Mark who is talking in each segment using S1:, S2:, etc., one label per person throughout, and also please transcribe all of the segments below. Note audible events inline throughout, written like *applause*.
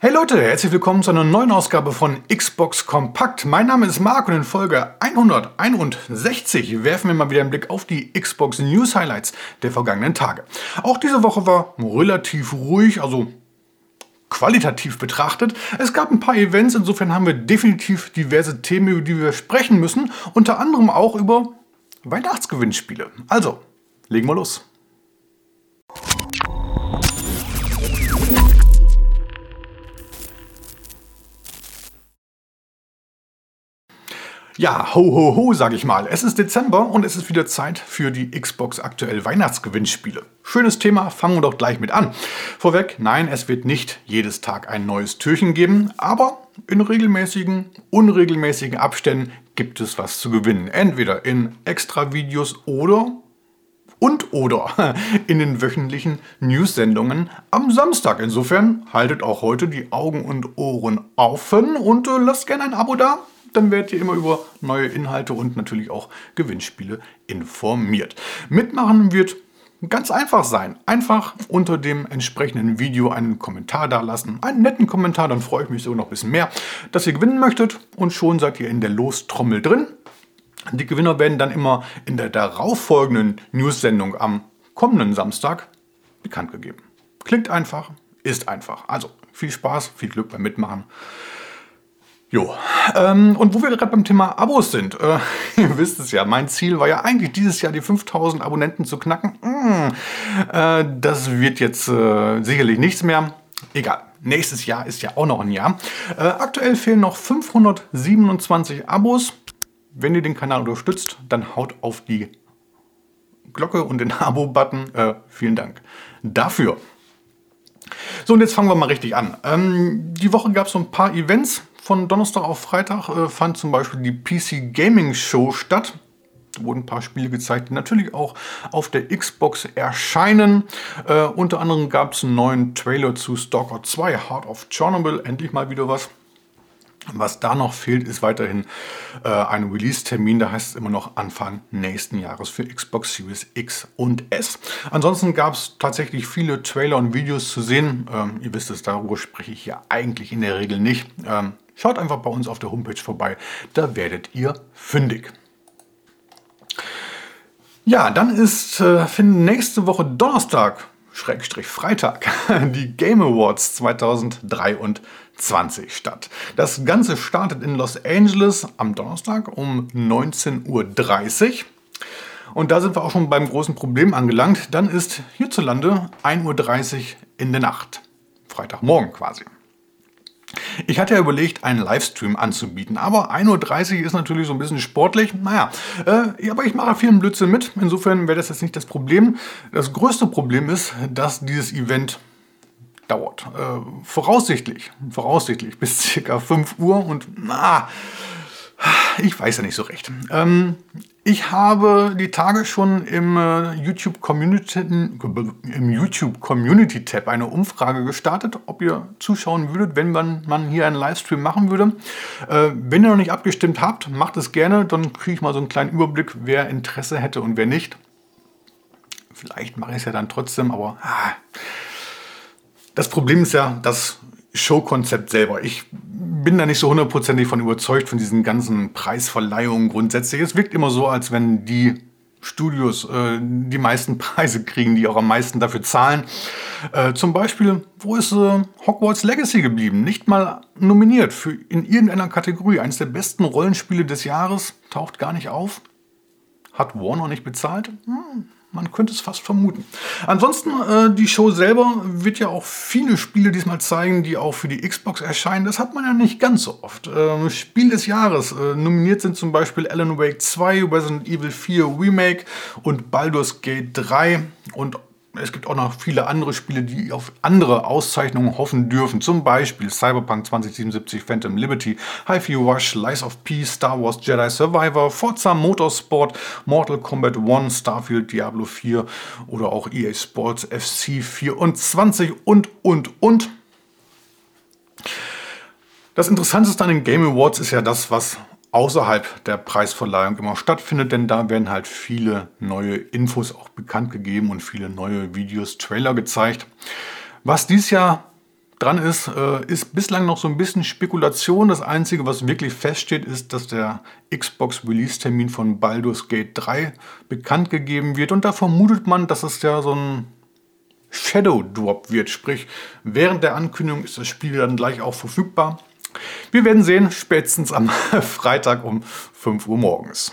S1: Hey Leute, herzlich willkommen zu einer neuen Ausgabe von Xbox Kompakt. Mein Name ist Marc und in Folge 161 werfen wir mal wieder einen Blick auf die Xbox News Highlights der vergangenen Tage. Auch diese Woche war relativ ruhig, also qualitativ betrachtet. Es gab ein paar Events, insofern haben wir definitiv diverse Themen, über die wir sprechen müssen, unter anderem auch über Weihnachtsgewinnspiele. Also, legen wir los. Ja, ho ho ho, sag ich mal. Es ist Dezember und es ist wieder Zeit für die Xbox aktuell Weihnachtsgewinnspiele. Schönes Thema, fangen wir doch gleich mit an. Vorweg, nein, es wird nicht jedes Tag ein neues Türchen geben, aber in regelmäßigen, unregelmäßigen Abständen gibt es was zu gewinnen. Entweder in Extra-Videos oder und oder *laughs* in den wöchentlichen News-Sendungen am Samstag. Insofern haltet auch heute die Augen und Ohren offen und äh, lasst gerne ein Abo da dann werdet ihr immer über neue Inhalte und natürlich auch Gewinnspiele informiert. Mitmachen wird ganz einfach sein. Einfach unter dem entsprechenden Video einen Kommentar da lassen. Einen netten Kommentar, dann freue ich mich sogar noch ein bisschen mehr, dass ihr gewinnen möchtet und schon seid ihr in der Lostrommel drin. Die Gewinner werden dann immer in der darauffolgenden News-Sendung am kommenden Samstag bekannt gegeben. Klingt einfach, ist einfach. Also viel Spaß, viel Glück beim Mitmachen. Jo, ähm, und wo wir gerade beim Thema Abos sind, äh, *laughs* ihr wisst es ja, mein Ziel war ja eigentlich dieses Jahr die 5000 Abonnenten zu knacken. Mm, äh, das wird jetzt äh, sicherlich nichts mehr. Egal, nächstes Jahr ist ja auch noch ein Jahr. Äh, aktuell fehlen noch 527 Abos. Wenn ihr den Kanal unterstützt, dann haut auf die Glocke und den *laughs* Abo-Button. Äh, vielen Dank dafür. So, und jetzt fangen wir mal richtig an. Ähm, die Woche gab es so ein paar Events. Von Donnerstag auf Freitag äh, fand zum Beispiel die PC Gaming Show statt. Da wurden ein paar Spiele gezeigt, die natürlich auch auf der Xbox erscheinen. Äh, unter anderem gab es einen neuen Trailer zu Stalker 2, Heart of Chernobyl. Endlich mal wieder was. Was da noch fehlt, ist weiterhin äh, ein Release-Termin. Da heißt es immer noch Anfang nächsten Jahres für Xbox Series X und S. Ansonsten gab es tatsächlich viele Trailer und Videos zu sehen. Ähm, ihr wisst es, darüber spreche ich ja eigentlich in der Regel nicht. Ähm, Schaut einfach bei uns auf der Homepage vorbei, da werdet ihr fündig. Ja, dann ist, äh, nächste Woche Donnerstag, Schrägstrich Freitag, *laughs* die Game Awards 2023 statt. Das Ganze startet in Los Angeles am Donnerstag um 19.30 Uhr. Und da sind wir auch schon beim großen Problem angelangt. Dann ist hierzulande 1.30 Uhr in der Nacht. Freitagmorgen quasi. Ich hatte ja überlegt, einen Livestream anzubieten, aber 1.30 Uhr ist natürlich so ein bisschen sportlich. Naja, äh, aber ich mache vielen Blödsinn mit. Insofern wäre das jetzt nicht das Problem. Das größte Problem ist, dass dieses Event dauert. Äh, voraussichtlich, voraussichtlich bis circa 5 Uhr und na, ich weiß ja nicht so recht. Ähm, ich habe die Tage schon im äh, YouTube Community, im YouTube Community Tab eine Umfrage gestartet, ob ihr zuschauen würdet, wenn man, man hier einen Livestream machen würde. Äh, wenn ihr noch nicht abgestimmt habt, macht es gerne, dann kriege ich mal so einen kleinen Überblick, wer Interesse hätte und wer nicht. Vielleicht mache ich es ja dann trotzdem, aber ah. das Problem ist ja das Showkonzept selber. Ich bin da nicht so hundertprozentig von überzeugt von diesen ganzen Preisverleihungen grundsätzlich. Es wirkt immer so, als wenn die Studios äh, die meisten *laughs* Preise kriegen, die auch am meisten dafür zahlen. Äh, zum Beispiel, wo ist äh, Hogwarts Legacy geblieben? Nicht mal nominiert für in irgendeiner Kategorie. Eines der besten Rollenspiele des Jahres taucht gar nicht auf. Hat Warner nicht bezahlt? Hm, man könnte es fast vermuten. Ansonsten, äh, die Show selber wird ja auch viele Spiele diesmal zeigen, die auch für die Xbox erscheinen. Das hat man ja nicht ganz so oft. Äh, Spiel des Jahres. Äh, nominiert sind zum Beispiel Alan Wake 2, Resident Evil 4 Remake und Baldur's Gate 3 und es gibt auch noch viele andere Spiele, die auf andere Auszeichnungen hoffen dürfen. Zum Beispiel Cyberpunk 2077, Phantom Liberty, Hi-Fi Rush, Lies of Peace, Star Wars Jedi Survivor, Forza Motorsport, Mortal Kombat 1, Starfield, Diablo 4 oder auch EA Sports FC 24 und, und, und. Das Interessanteste an den Game Awards ist ja das, was außerhalb der Preisverleihung immer stattfindet, denn da werden halt viele neue Infos auch bekannt gegeben und viele neue Videos, Trailer gezeigt. Was dies Jahr dran ist, äh, ist bislang noch so ein bisschen Spekulation. Das Einzige, was wirklich feststeht, ist, dass der Xbox-Release-Termin von Baldur's Gate 3 bekannt gegeben wird. Und da vermutet man, dass es ja so ein Shadow Drop wird. Sprich, während der Ankündigung ist das Spiel dann gleich auch verfügbar. Wir werden sehen, spätestens am *laughs* Freitag um 5 Uhr morgens.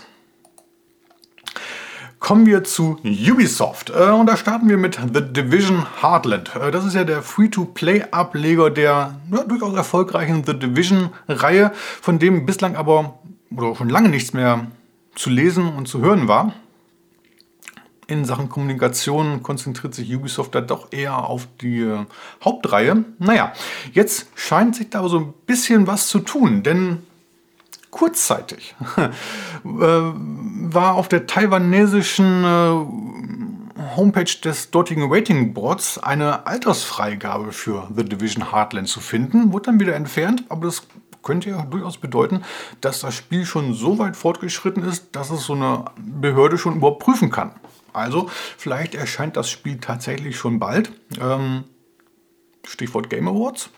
S1: Kommen wir zu Ubisoft. Äh, und da starten wir mit The Division Heartland. Äh, das ist ja der Free-to-Play-Ableger der ja, durchaus erfolgreichen The Division-Reihe, von dem bislang aber oder schon lange nichts mehr zu lesen und zu hören war. In Sachen Kommunikation konzentriert sich Ubisoft da doch eher auf die äh, Hauptreihe. Naja, jetzt scheint sich da so ein bisschen was zu tun, denn kurzzeitig *laughs* äh, war auf der taiwanesischen äh, Homepage des dortigen Rating Boards eine Altersfreigabe für The Division Heartland zu finden, wurde dann wieder entfernt, aber das könnte ja durchaus bedeuten, dass das Spiel schon so weit fortgeschritten ist, dass es so eine Behörde schon überprüfen kann. Also vielleicht erscheint das Spiel tatsächlich schon bald. Ähm, Stichwort Game Awards.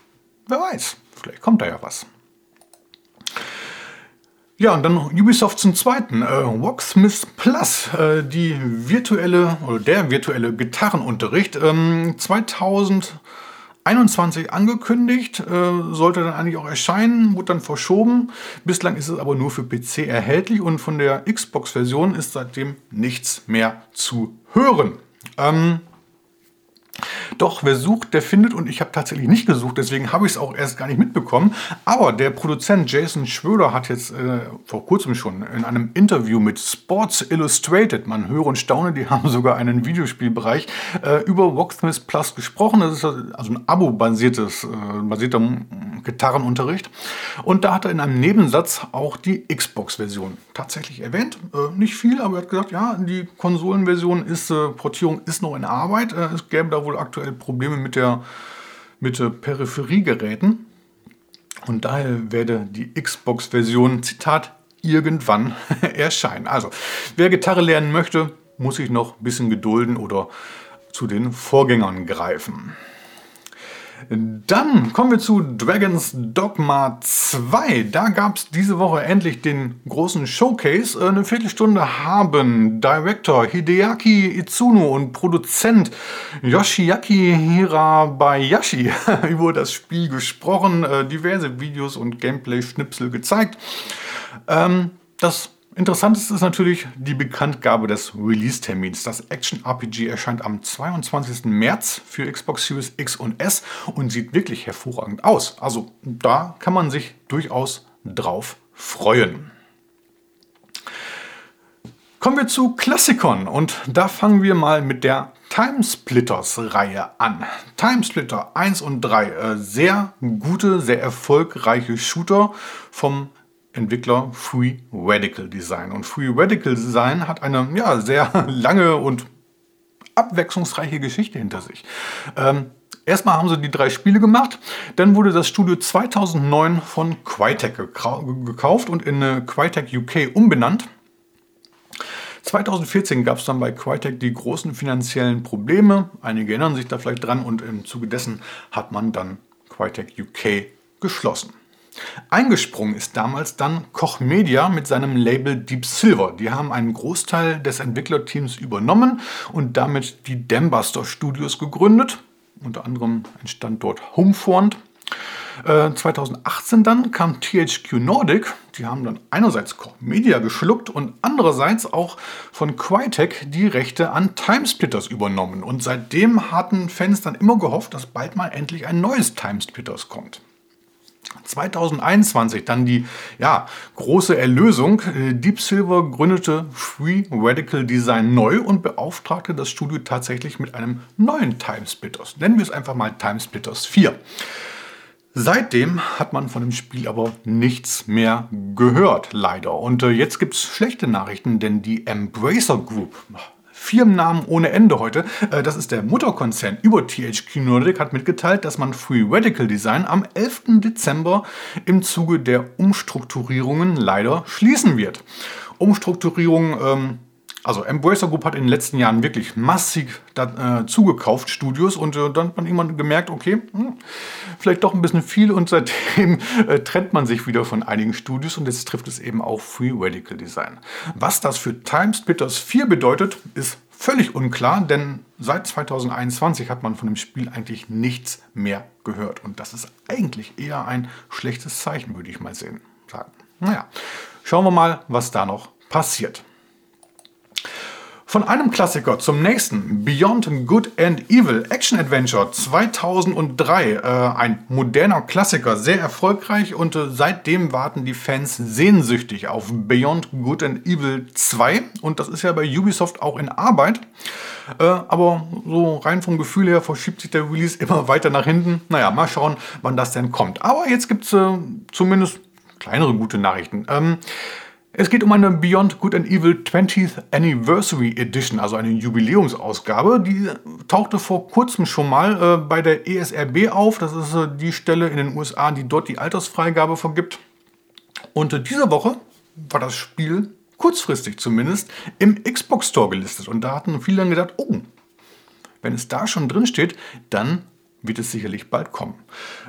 S1: Wer weiß, vielleicht kommt da ja was. Ja, und dann Ubisoft zum zweiten. Äh, Rocksmith Plus, äh, die virtuelle oder der virtuelle Gitarrenunterricht. Ähm, 2021 angekündigt, äh, sollte dann eigentlich auch erscheinen, wurde dann verschoben. Bislang ist es aber nur für PC erhältlich und von der Xbox-Version ist seitdem nichts mehr zu hören. Ähm, doch, wer sucht, der findet und ich habe tatsächlich nicht gesucht, deswegen habe ich es auch erst gar nicht mitbekommen. Aber der Produzent Jason Schröder hat jetzt äh, vor kurzem schon in einem Interview mit Sports Illustrated, man höre und staune, die *laughs* haben sogar einen Videospielbereich, äh, über Rocksmith Plus gesprochen. Das ist also ein Abo-basiertes, äh, basierter Gitarrenunterricht. Und da hat er in einem Nebensatz auch die Xbox-Version tatsächlich erwähnt. Äh, nicht viel, aber er hat gesagt, ja, die Konsolenversion ist, äh, Portierung ist noch in Arbeit. Äh, es gäbe da wohl aktuell Probleme mit der mit äh, Peripheriegeräten. Und daher werde die Xbox-Version, Zitat, irgendwann *laughs* erscheinen. Also, wer Gitarre lernen möchte, muss sich noch ein bisschen gedulden oder zu den Vorgängern greifen. Dann kommen wir zu Dragon's Dogma 2. Da gab es diese Woche endlich den großen Showcase. Eine Viertelstunde haben Director Hideaki Itsuno und Produzent Yoshiaki Hirabayashi *laughs* über das Spiel gesprochen, äh, diverse Videos und Gameplay-Schnipsel gezeigt. Ähm, das Interessanteste ist natürlich die Bekanntgabe des Release-Termins. Das Action-RPG erscheint am 22. März für Xbox Series X und S und sieht wirklich hervorragend aus. Also da kann man sich durchaus drauf freuen. Kommen wir zu Klassikon und da fangen wir mal mit der Timesplitters-Reihe an. Timesplitter 1 und 3, äh, sehr gute, sehr erfolgreiche Shooter vom Entwickler Free Radical Design. Und Free Radical Design hat eine ja, sehr *laughs* lange und abwechslungsreiche Geschichte hinter sich. Ähm, erstmal haben sie die drei Spiele gemacht, dann wurde das Studio 2009 von Crytek gekauft und in äh, Crytek UK umbenannt. 2014 gab es dann bei Crytek die großen finanziellen Probleme. Einige erinnern sich da vielleicht dran und im Zuge dessen hat man dann Crytek UK geschlossen. Eingesprungen ist damals dann Koch Media mit seinem Label Deep Silver. Die haben einen Großteil des Entwicklerteams übernommen und damit die Dambuster Studios gegründet. Unter anderem entstand dort Homefront. 2018 äh, dann kam THQ Nordic, die haben dann einerseits Koch Media geschluckt und andererseits auch von Crytek die Rechte an Timesplitters übernommen. Und seitdem hatten Fans dann immer gehofft, dass bald mal endlich ein neues Timesplitters kommt. 2021 dann die ja, große Erlösung. Äh, Deep Silver gründete Free Radical Design neu und beauftragte das Studio tatsächlich mit einem neuen Timesplitters. Nennen wir es einfach mal Timesplitters 4. Seitdem hat man von dem Spiel aber nichts mehr gehört, leider. Und äh, jetzt gibt es schlechte Nachrichten, denn die Embracer Group, Firmennamen ohne Ende heute. Äh, das ist der Mutterkonzern über THQ Nordic, hat mitgeteilt, dass man Free Radical Design am 11. Dezember im Zuge der Umstrukturierungen leider schließen wird. Umstrukturierung ähm, Also Embracer Group hat in den letzten Jahren wirklich massiv da, äh, zugekauft, Studios, und äh, dann hat man irgendwann gemerkt, okay, hm, vielleicht doch ein bisschen viel und seitdem *laughs* äh, trennt man sich wieder von einigen Studios und jetzt trifft es eben auch Free Radical Design. Was das für Time Splitters 4 bedeutet, ist völlig unklar, denn seit 2021 hat man von dem Spiel eigentlich nichts mehr gehört und das ist eigentlich eher ein schlechtes Zeichen, würde ich mal sehen, sagen. Naja, schauen wir mal, was da noch passiert. Von einem Klassiker zum nächsten. Beyond Good and Evil Action Adventure 2003. Äh, ein moderner Klassiker, sehr erfolgreich und äh, seitdem warten die Fans sehnsüchtig auf Beyond Good and Evil 2. Und das ist ja bei Ubisoft auch in Arbeit. Äh, aber so rein vom Gefühl her verschiebt sich der Release *laughs* immer weiter nach hinten. Naja, mal schauen, wann das denn kommt. Aber jetzt gibt es äh, zumindest kleinere gute Nachrichten. Ähm, es geht um eine Beyond Good and Evil 20th Anniversary Edition, also eine Jubiläumsausgabe. Die tauchte vor kurzem schon mal äh, bei der ESRB auf. Das ist äh, die Stelle in den USA, die dort die Altersfreigabe vergibt. Und äh, diese Woche war das Spiel, kurzfristig zumindest, im Xbox Store gelistet. Und da hatten viele dann gedacht, oh, wenn es da schon drin steht, dann wird es sicherlich bald kommen.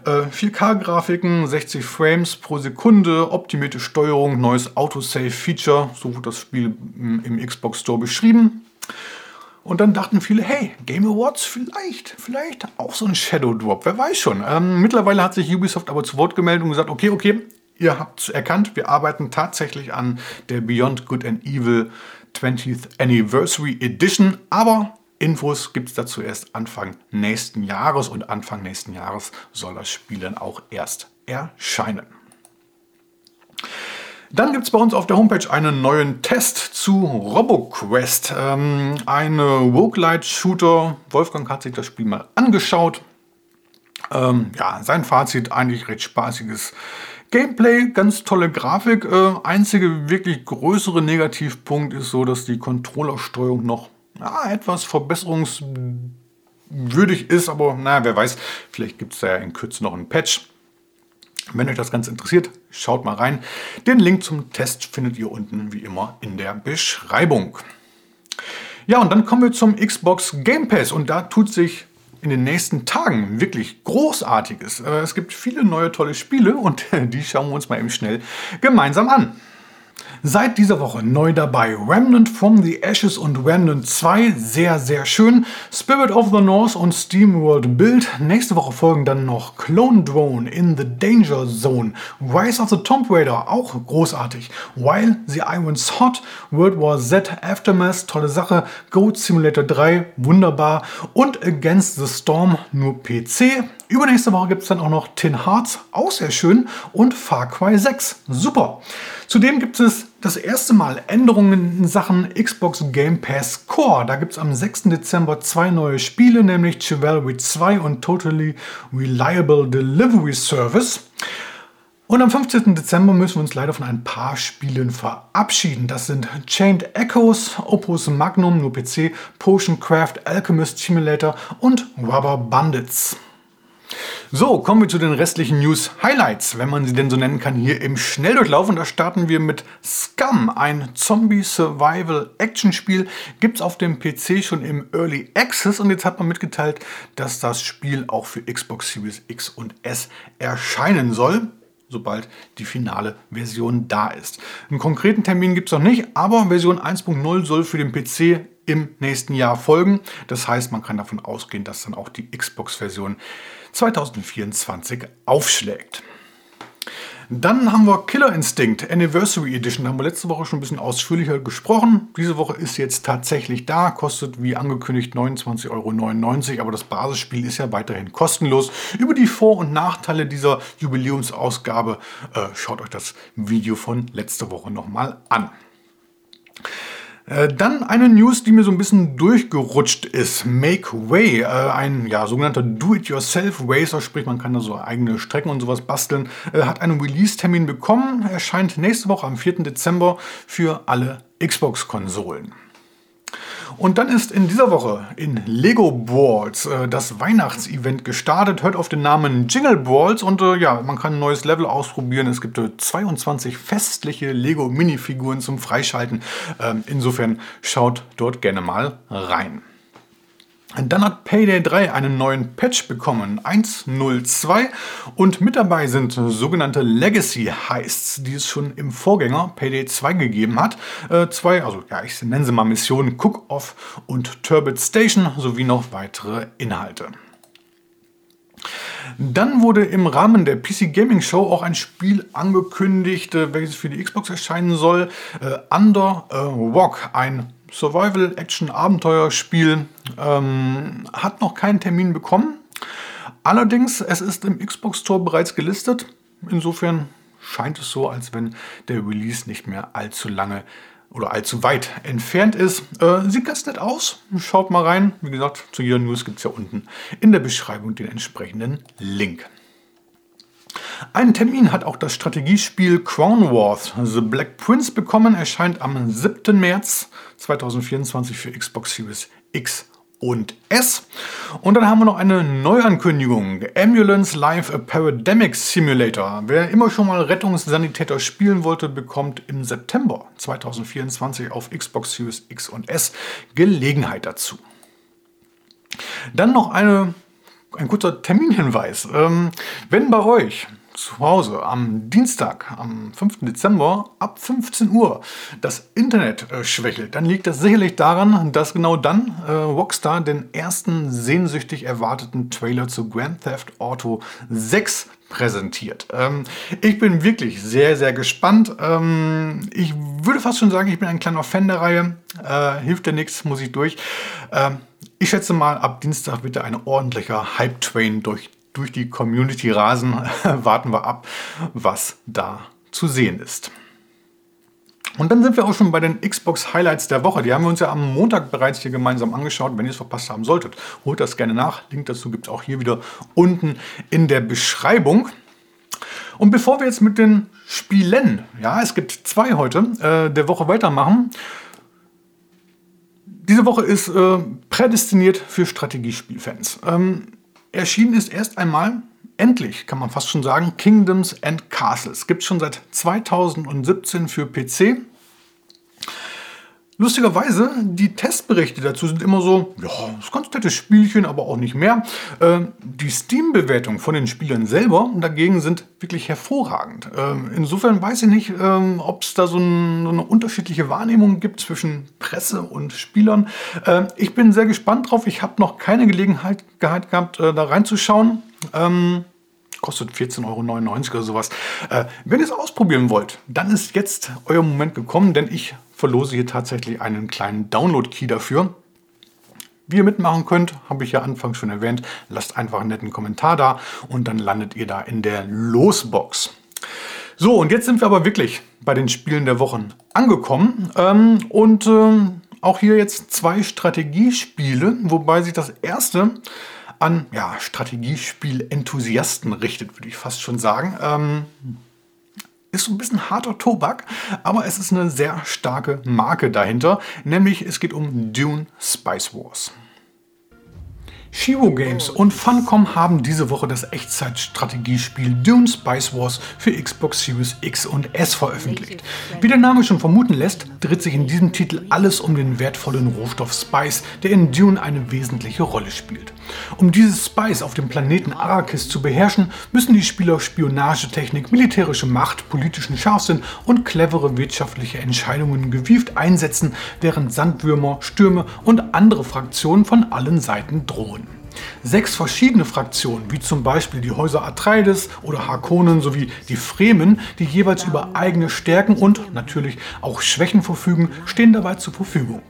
S1: Äh, 4K-Grafiken, 60 Frames pro Sekunde, optimierte Steuerung, neues Autosave-Feature, so wird das Spiel im, im Xbox Store beschrieben. Und dann dachten viele, hey, Game Awards vielleicht, vielleicht auch so ein Shadow Drop, wer weiß schon. Ähm, mittlerweile hat sich Ubisoft aber zu Wort gemeldet und gesagt, okay, okay, ihr habt es erkannt, wir arbeiten tatsächlich an der Beyond Good and Evil 20th Anniversary Edition, aber Infos gibt es dazu erst Anfang nächsten Jahres und Anfang nächsten Jahres soll das Spiel dann auch erst erscheinen. Dann gibt es bei uns auf der Homepage einen neuen Test zu RoboQuest. Ähm, eine Roguelite-Shooter. Wolfgang hat sich das Spiel mal angeschaut. Ähm, ja, sein Fazit eigentlich recht spaßiges Gameplay, ganz tolle Grafik. Äh, einzige wirklich größere Negativpunkt ist so, dass die Controllersteuerung noch ja, etwas verbesserungswürdig ist, aber naja, wer weiß, vielleicht gibt es da ja in Kürze noch einen Patch. Wenn euch das Ganze interessiert, schaut mal rein. Den Link zum Test findet ihr unten wie immer in der Beschreibung. Ja, und dann kommen wir zum Xbox Game Pass und da tut sich in den nächsten Tagen wirklich Großartiges. Äh, es gibt viele neue tolle Spiele und *laughs* die schauen wir uns mal eben schnell gemeinsam an. Seit dieser Woche neu dabei Remnant from the Ashes und Remnant 2, sehr, sehr schön. Spirit of the North und SteamWorld Build. Nächste Woche folgen dann noch Clone Drone in the Danger Zone. Rise of the Tomb Raider, auch großartig. While the Iron's Hot, World War Z Aftermath, tolle Sache. Goat Simulator 3, wunderbar. Und Against the Storm, nur PC. Übernächste Woche gibt es dann auch noch Tin Hearts, auch sehr schön, und Far Cry 6, super. Zudem gibt es das erste Mal Änderungen in Sachen Xbox Game Pass Core. Da gibt es am 6. Dezember zwei neue Spiele, nämlich Chivalry 2 und Totally Reliable Delivery Service. Und am 15. Dezember müssen wir uns leider von ein paar Spielen verabschieden. Das sind Chained Echoes, Opus Magnum, nur PC, Potion Craft, Alchemist Simulator und Rubber Bandits. So, kommen wir zu den restlichen News Highlights, wenn man sie denn so nennen kann, hier im Schnelldurchlauf. Und da starten wir mit Scum, ein Zombie-Survival-Action-Spiel. Gibt es auf dem PC schon im Early Access und jetzt hat man mitgeteilt, dass das Spiel auch für Xbox Series X und S erscheinen soll sobald die finale Version da ist. Einen konkreten Termin gibt es noch nicht, aber Version 1.0 soll für den PC im nächsten Jahr folgen. Das heißt, man kann davon ausgehen, dass dann auch die Xbox-Version 2024 aufschlägt. Dann haben wir Killer Instinct Anniversary Edition. Da haben wir letzte Woche schon ein bisschen ausführlicher gesprochen. Diese Woche ist jetzt tatsächlich da, kostet wie angekündigt 29,99 Euro. Aber das Basisspiel ist ja weiterhin kostenlos. Über die Vor- und Nachteile dieser Jubiläumsausgabe äh, schaut euch das Video von letzter Woche nochmal an. Äh, dann eine News, die mir so ein bisschen durchgerutscht ist. Make Way, äh, ein ja, sogenannter Do-it-yourself-Racer, sprich man kann da so eigene Strecken und sowas basteln, äh, hat einen Release-Termin bekommen. Erscheint nächste Woche am 4. Dezember für alle Xbox-Konsolen. Und dann ist in dieser Woche in Lego Balls äh, das Weihnachtsevent gestartet. Hört auf den Namen Jingle Balls und äh, ja, man kann ein neues Level ausprobieren. Es gibt äh, 22 festliche Lego Minifiguren zum Freischalten. Ähm, insofern schaut dort gerne mal rein. Dann hat Payday 3 einen neuen Patch bekommen, 1.02, und mit dabei sind sogenannte Legacy Heists, die es schon im Vorgänger Payday 2 gegeben hat. Äh, zwei, also ja, ich nenne sie mal Missionen Cook-Off und Turbid Station sowie noch weitere Inhalte. Dann wurde im Rahmen der PC Gaming Show auch ein Spiel angekündigt, äh, welches für die Xbox erscheinen soll. Äh, Under a Walk, ein Survival-Action-Abenteuerspiel ähm, hat noch keinen Termin bekommen. Allerdings, es ist im Xbox Store bereits gelistet. Insofern scheint es so, als wenn der Release nicht mehr allzu lange oder allzu weit entfernt ist. Äh, sieht ganz nett aus. Schaut mal rein. Wie gesagt, zu jeder News gibt es ja unten in der Beschreibung den entsprechenden Link. Einen Termin hat auch das Strategiespiel Crown Wars The Black Prince bekommen, erscheint am 7. März 2024 für Xbox Series X und S. Und dann haben wir noch eine Neuankündigung. Ambulance Live a Parademic Simulator. Wer immer schon mal Rettungssanitäter spielen wollte, bekommt im September 2024 auf Xbox Series X und S Gelegenheit dazu. Dann noch eine, ein kurzer Terminhinweis. Ähm, wenn bei euch zu Hause am Dienstag, am 5. Dezember ab 15 Uhr das Internet äh, schwächelt, dann liegt das sicherlich daran, dass genau dann äh, Rockstar den ersten sehnsüchtig erwarteten Trailer zu Grand Theft Auto 6 präsentiert. Ähm, ich bin wirklich sehr, sehr gespannt. Ähm, ich würde fast schon sagen, ich bin ein kleiner Fan der Reihe. Äh, hilft ja nichts, muss ich durch. Ähm, ich schätze mal, ab Dienstag wird ein ordentlicher Hype-Train durch durch die Community rasen, *laughs* warten wir ab, was da zu sehen ist. Und dann sind wir auch schon bei den Xbox Highlights der Woche. Die haben wir uns ja am Montag bereits hier gemeinsam angeschaut. Wenn ihr es verpasst haben solltet, holt das gerne nach. Link dazu gibt es auch hier wieder unten in der Beschreibung. Und bevor wir jetzt mit den Spielen, ja, es gibt zwei heute, äh, der Woche weitermachen. Diese Woche ist äh, prädestiniert für Strategiespielfans. Ähm, Erschienen ist erst einmal, endlich kann man fast schon sagen, Kingdoms and Castles. Gibt es schon seit 2017 für PC. Lustigerweise, die Testberichte dazu sind immer so, ja, das ist ganz nettes Spielchen, aber auch nicht mehr. Äh, die Steam-Bewertungen von den Spielern selber dagegen sind wirklich hervorragend. Äh, insofern weiß ich nicht, äh, ob es da so, ein, so, eine unterschiedliche Wahrnehmung gibt zwischen Presse und Spielern. Äh, ich bin sehr gespannt drauf. Ich habe noch keine Gelegenheit gehabt, äh, da reinzuschauen. Ähm, kostet 14,99 Euro oder sowas. Äh, wenn ihr es ausprobieren wollt, dann ist jetzt euer Moment gekommen, denn ich verlose hier tatsächlich einen kleinen Download-Key dafür. Wie ihr mitmachen könnt, habe ich ja anfangs schon erwähnt. Lasst einfach einen netten Kommentar da und dann landet ihr da in der Losbox. So, und jetzt sind wir aber wirklich bei den Spielen der Wochen angekommen. Ähm, und äh, auch hier jetzt zwei Strategiespiele, wobei sich das erste an ja, Strategiespiel-Enthusiasten richtet, würde ich fast schon sagen. Ähm, ist so ein bisschen harter Tobak, aber es ist eine sehr starke Marke dahinter, nämlich es geht um Dune Spice Wars. Shiro Games und Funcom haben diese Woche das Echtzeitstrategiespiel Dune Spice Wars für Xbox Series X und S veröffentlicht. Wie der Name schon vermuten lässt, dreht sich in diesem Titel alles um den wertvollen Rohstoff Spice, der in Dune eine wesentliche Rolle spielt. Um dieses Spice auf dem Planeten Arrakis zu beherrschen, müssen die Spieler Spionagetechnik, militärische Macht, politischen Scharfsinn und clevere wirtschaftliche Entscheidungen gewieft einsetzen, während Sandwürmer, Stürme und andere Fraktionen von allen Seiten drohen. Sechs verschiedene Fraktionen, wie zum Beispiel die Häuser Atreides oder Harkonnen sowie die Fremen, die jeweils über eigene Stärken und natürlich auch Schwächen verfügen, stehen dabei zur Verfügung.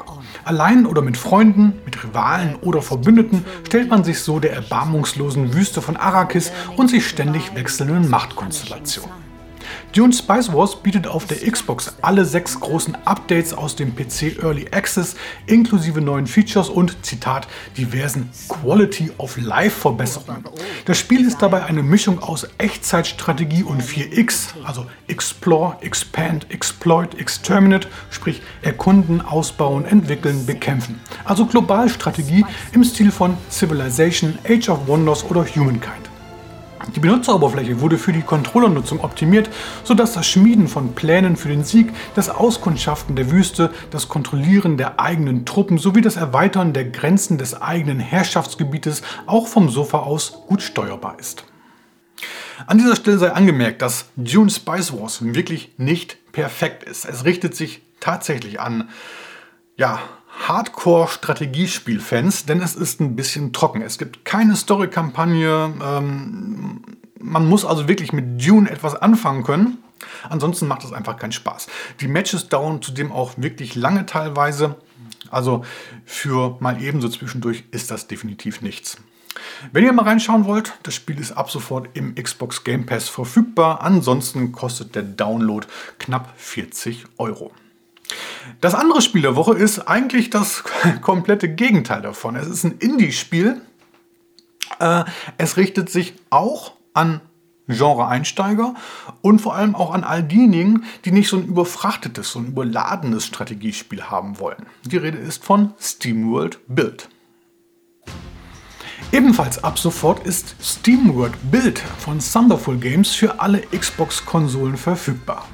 S1: Allein oder mit Freunden, mit Rivalen oder Verbündeten stellt man sich so der erbarmungslosen Wüste von Arrakis und sich ständig wechselnden Machtkonstellationen. Dune Spice Wars bietet auf der Xbox alle sechs großen Updates aus dem PC Early Access inklusive neuen Features und, Zitat, diversen Quality of Life Verbesserungen. Das Spiel ist dabei eine Mischung aus Echtzeitstrategie und 4X, also Explore, Expand, Exploit, Exterminate, sprich erkunden, ausbauen, entwickeln, bekämpfen. Also Globalstrategie im Stil von Civilization, Age of Wonders oder Humankind. Die Benutzeroberfläche wurde für die Controllernutzung optimiert, sodass das Schmieden von Plänen für den Sieg, das Auskundschaften der Wüste, das Kontrollieren der eigenen Truppen sowie das Erweitern der Grenzen des eigenen Herrschaftsgebietes auch vom Sofa aus gut steuerbar ist. An dieser Stelle sei angemerkt, dass Dune Spice Wars wirklich nicht perfekt ist. Es richtet sich tatsächlich an ja, Hardcore-Strategiespiel-Fans, denn es ist ein bisschen trocken. Es gibt keine Story-Kampagne. Ähm, man muss also wirklich mit Dune etwas anfangen können. Ansonsten macht es einfach keinen Spaß. Die Matches dauern zudem auch wirklich lange teilweise. Also für mal ebenso zwischendurch ist das definitiv nichts. Wenn ihr mal reinschauen wollt, das Spiel ist ab sofort im Xbox Game Pass verfügbar. Ansonsten kostet der Download knapp 40 Euro. Das andere Spiel der Woche ist eigentlich das *laughs* komplette Gegenteil davon. Es ist ein Indie-Spiel. Äh, es richtet sich auch an Genre-Einsteiger und vor allem auch an all diejenigen, die nicht so ein überfrachtetes, so ein überladenes Strategiespiel haben wollen. Die Rede ist von SteamWorld Build. Ebenfalls ab sofort ist SteamWorld Build von Thunderful Games für alle Xbox-Konsolen verfügbar.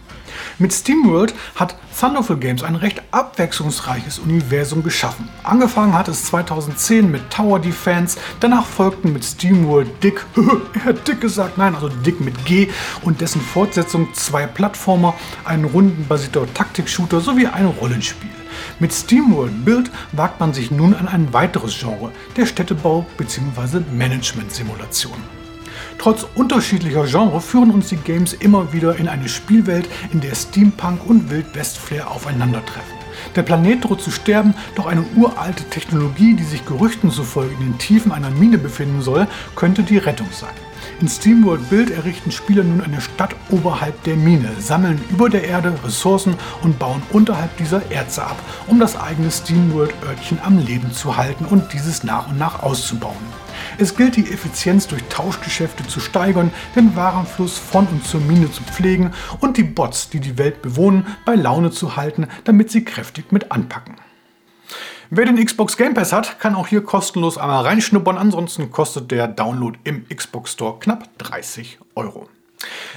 S1: Mit SteamWorld hat Thunderful Games ein recht abwechslungsreiches Universum geschaffen. Angefangen hat es 2010 mit Tower Defense, danach folgten mit SteamWorld Dick, *laughs* er hat Dick gesagt, nein, also Dick mit G und dessen Fortsetzung zwei Plattformer, ein rundenbasierter Taktik-Shooter sowie ein Rollenspiel. Mit SteamWorld Build wagt man sich nun an ein weiteres Genre, der Städtebau bzw. Management-Simulation. Trotz unterschiedlicher Genres führen uns die Games immer wieder in eine Spielwelt, in der Steampunk und Wild-West-Flair aufeinandertreffen. Der Planet droht zu sterben, doch eine uralte Technologie, die sich Gerüchten zufolge in den Tiefen einer Mine befinden soll, könnte die Rettung sein. In SteamWorld Build errichten Spieler nun eine Stadt oberhalb der Mine, sammeln über der Erde Ressourcen und bauen unterhalb dieser Erze ab, um das eigene SteamWorld-Örtchen am Leben zu halten und dieses nach und nach auszubauen. Es gilt die Effizienz durch Tauschgeschäfte zu steigern, den Warenfluss von und zur Mine zu pflegen und die Bots, die die Welt bewohnen, bei Laune zu halten, damit sie kräftig mit anpacken. Wer den Xbox Game Pass hat, kann auch hier kostenlos einmal reinschnuppern. Ansonsten kostet der Download im Xbox Store knapp 30 Euro.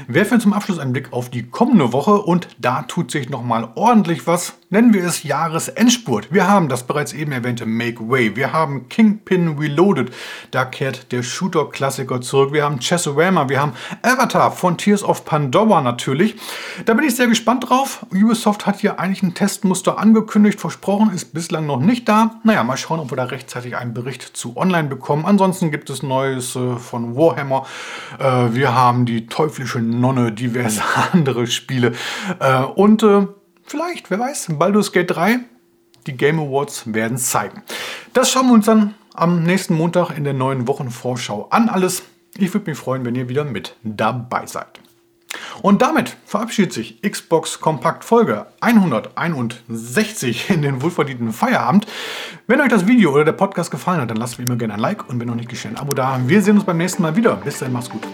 S1: Werfen wir zum Abschluss einen Blick auf die kommende Woche und da tut sich nochmal ordentlich was. Nennen wir es Jahresendspurt. Wir haben das bereits eben erwähnte Make Way. Wir haben Kingpin Reloaded. Da kehrt der Shooter-Klassiker zurück. Wir haben Chessorama. Wir haben Avatar von Tears of Pandora natürlich. Da bin ich sehr gespannt drauf. Ubisoft hat hier eigentlich ein Testmuster angekündigt. Versprochen ist bislang noch nicht da. Naja, mal schauen, ob wir da rechtzeitig einen Bericht zu online bekommen. Ansonsten gibt es Neues äh, von Warhammer. Äh, wir haben die teuflische Nonne, diverse *laughs* andere Spiele. Äh, und äh, vielleicht, wer weiß, Baldur's Gate 3, die Game Awards werden zeigen. Das schauen wir uns dann am nächsten Montag in der neuen Wochenvorschau an. Alles. Ich würde mich freuen, wenn ihr wieder mit dabei seid. Und damit verabschiedet sich Xbox Kompakt Folge 161 in den wohlverdienten Feierabend. Wenn euch das Video oder der Podcast gefallen hat, dann lasst wie immer gerne ein Like und wenn noch nicht geschehen, ein Abo da. Wir sehen uns beim nächsten Mal wieder. Bis dann, macht's gut.